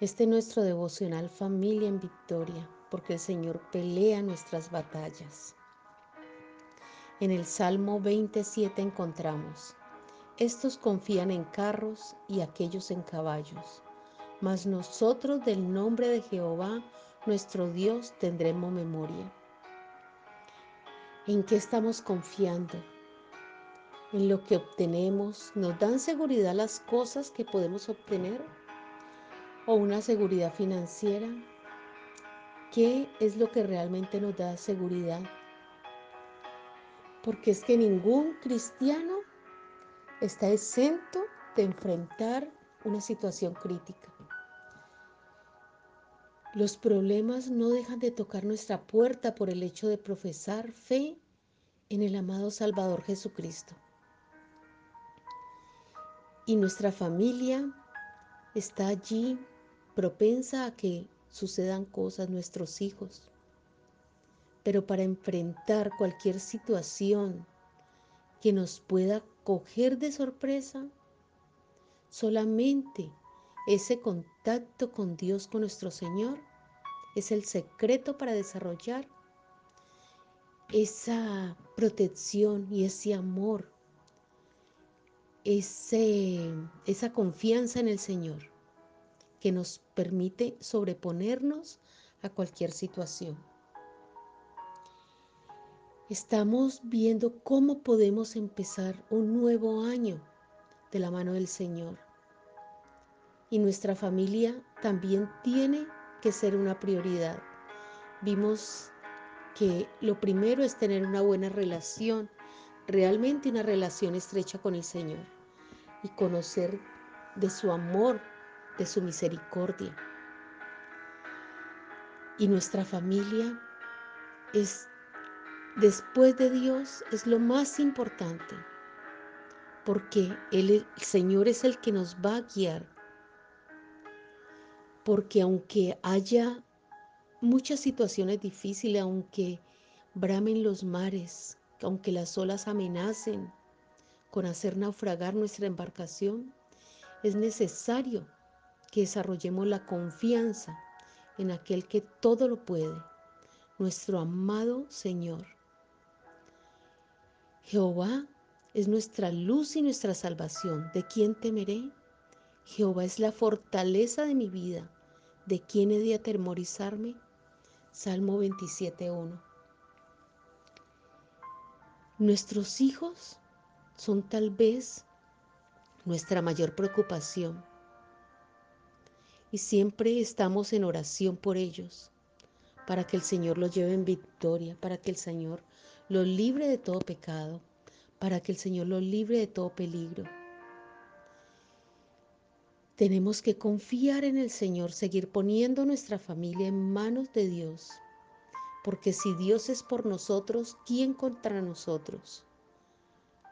Este es nuestro devocional Familia en Victoria, porque el Señor pelea nuestras batallas. En el Salmo 27 encontramos, estos confían en carros y aquellos en caballos, mas nosotros del nombre de Jehová, nuestro Dios, tendremos memoria. ¿En qué estamos confiando? ¿En lo que obtenemos? ¿Nos dan seguridad las cosas que podemos obtener? O una seguridad financiera? ¿Qué es lo que realmente nos da seguridad? Porque es que ningún cristiano está exento de enfrentar una situación crítica. Los problemas no dejan de tocar nuestra puerta por el hecho de profesar fe en el amado Salvador Jesucristo. Y nuestra familia está allí propensa a que sucedan cosas nuestros hijos. Pero para enfrentar cualquier situación que nos pueda coger de sorpresa, solamente ese contacto con Dios, con nuestro Señor, es el secreto para desarrollar esa protección y ese amor, ese, esa confianza en el Señor que nos permite sobreponernos a cualquier situación. Estamos viendo cómo podemos empezar un nuevo año de la mano del Señor. Y nuestra familia también tiene que ser una prioridad. Vimos que lo primero es tener una buena relación, realmente una relación estrecha con el Señor y conocer de su amor de su misericordia. Y nuestra familia es, después de Dios, es lo más importante, porque el Señor es el que nos va a guiar. Porque aunque haya muchas situaciones difíciles, aunque bramen los mares, aunque las olas amenacen con hacer naufragar nuestra embarcación, es necesario que desarrollemos la confianza en aquel que todo lo puede, nuestro amado Señor. Jehová es nuestra luz y nuestra salvación. ¿De quién temeré? Jehová es la fortaleza de mi vida. ¿De quién he de atemorizarme? Salmo 27.1. Nuestros hijos son tal vez nuestra mayor preocupación y siempre estamos en oración por ellos, para que el Señor los lleve en victoria, para que el Señor los libre de todo pecado, para que el Señor los libre de todo peligro. Tenemos que confiar en el Señor, seguir poniendo nuestra familia en manos de Dios, porque si Dios es por nosotros, ¿quién contra nosotros?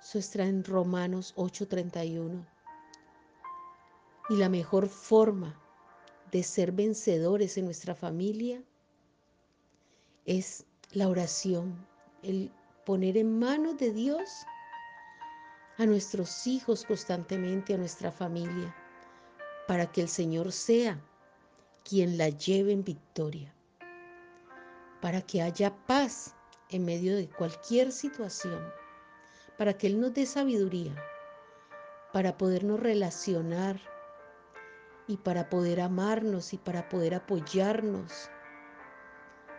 Eso está en Romanos 8:31. Y la mejor forma de ser vencedores en nuestra familia es la oración, el poner en manos de Dios a nuestros hijos constantemente, a nuestra familia, para que el Señor sea quien la lleve en victoria, para que haya paz en medio de cualquier situación, para que Él nos dé sabiduría, para podernos relacionar y para poder amarnos y para poder apoyarnos,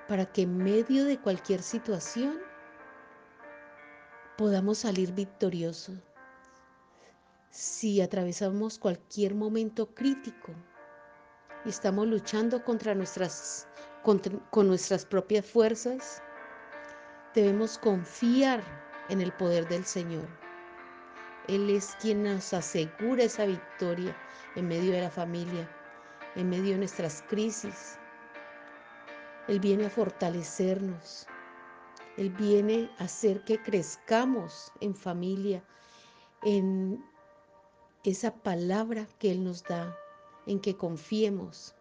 para que en medio de cualquier situación podamos salir victoriosos. Si atravesamos cualquier momento crítico y estamos luchando contra nuestras, con nuestras propias fuerzas, debemos confiar en el poder del Señor. Él es quien nos asegura esa victoria en medio de la familia. en medio de nuestras crisis. Él viene a fortalecernos. Él viene a hacer que crezcamos en familia, en esa palabra que Él nos da, en que confiemos.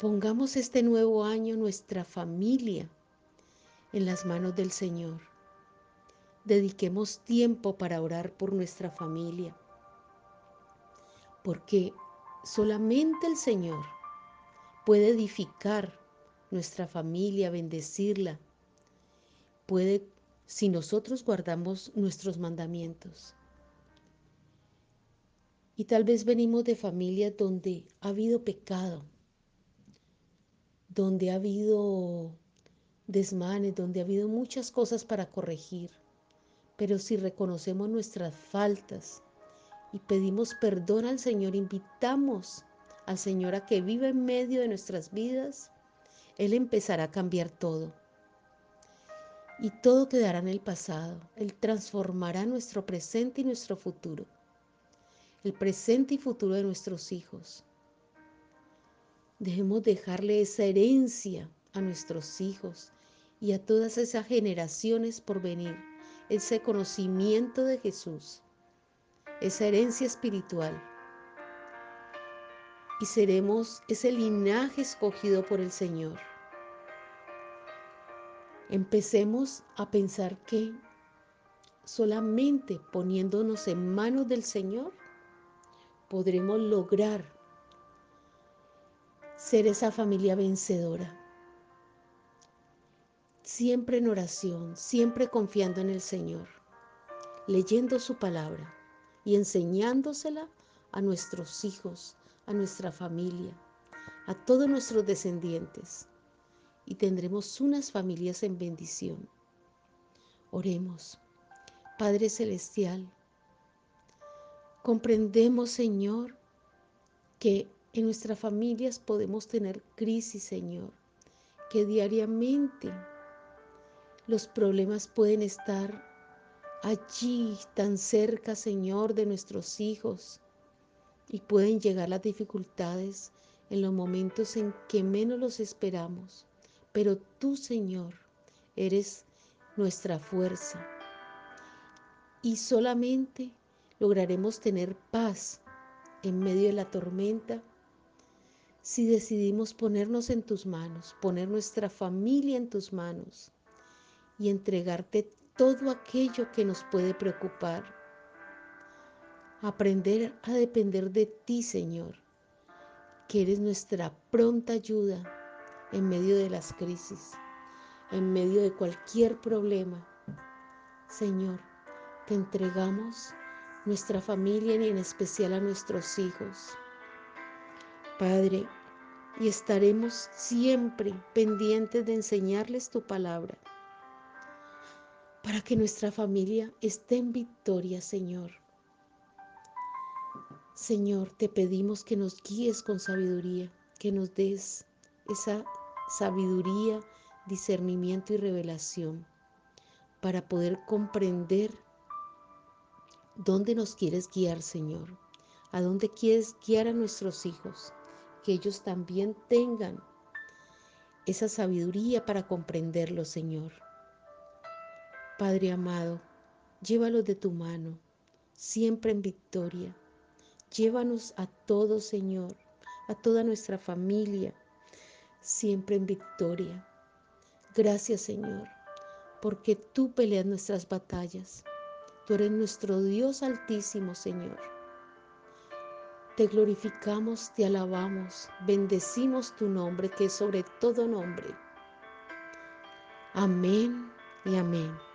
Pongamos este nuevo año nuestra familia en las manos del Señor. Dediquemos tiempo para orar por nuestra familia, porque solamente el Señor puede edificar nuestra familia, bendecirla, puede si nosotros guardamos nuestros mandamientos. Y tal vez venimos de familias donde ha habido pecado, donde ha habido desmanes, donde ha habido muchas cosas para corregir. Pero si reconocemos nuestras faltas y pedimos perdón al Señor, invitamos al Señor a que viva en medio de nuestras vidas, Él empezará a cambiar todo. Y todo quedará en el pasado. Él transformará nuestro presente y nuestro futuro. El presente y futuro de nuestros hijos. Debemos dejarle esa herencia a nuestros hijos y a todas esas generaciones por venir, ese conocimiento de Jesús, esa herencia espiritual. Y seremos ese linaje escogido por el Señor. Empecemos a pensar que solamente poniéndonos en manos del Señor podremos lograr ser esa familia vencedora siempre en oración, siempre confiando en el Señor, leyendo su palabra y enseñándosela a nuestros hijos, a nuestra familia, a todos nuestros descendientes. Y tendremos unas familias en bendición. Oremos. Padre Celestial, comprendemos, Señor, que en nuestras familias podemos tener crisis, Señor, que diariamente los problemas pueden estar allí tan cerca, Señor, de nuestros hijos y pueden llegar las dificultades en los momentos en que menos los esperamos. Pero tú, Señor, eres nuestra fuerza y solamente lograremos tener paz en medio de la tormenta si decidimos ponernos en tus manos, poner nuestra familia en tus manos y entregarte todo aquello que nos puede preocupar. Aprender a depender de ti, Señor, que eres nuestra pronta ayuda en medio de las crisis, en medio de cualquier problema. Señor, te entregamos nuestra familia y en especial a nuestros hijos. Padre, y estaremos siempre pendientes de enseñarles tu palabra para que nuestra familia esté en victoria, Señor. Señor, te pedimos que nos guíes con sabiduría, que nos des esa sabiduría, discernimiento y revelación para poder comprender dónde nos quieres guiar, Señor, a dónde quieres guiar a nuestros hijos, que ellos también tengan esa sabiduría para comprenderlo, Señor. Padre amado, llévalos de tu mano, siempre en victoria. Llévanos a todos, Señor, a toda nuestra familia, siempre en victoria. Gracias, Señor, porque tú peleas nuestras batallas. Tú eres nuestro Dios altísimo, Señor. Te glorificamos, te alabamos, bendecimos tu nombre, que es sobre todo nombre. Amén y amén.